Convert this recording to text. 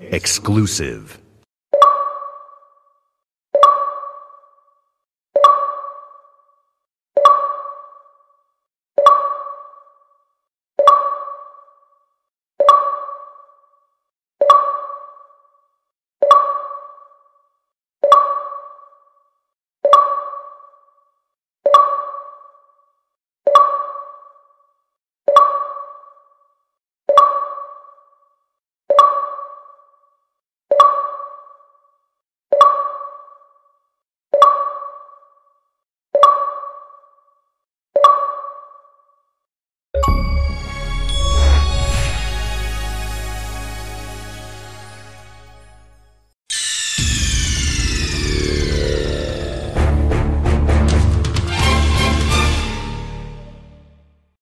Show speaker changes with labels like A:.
A: Exclusive.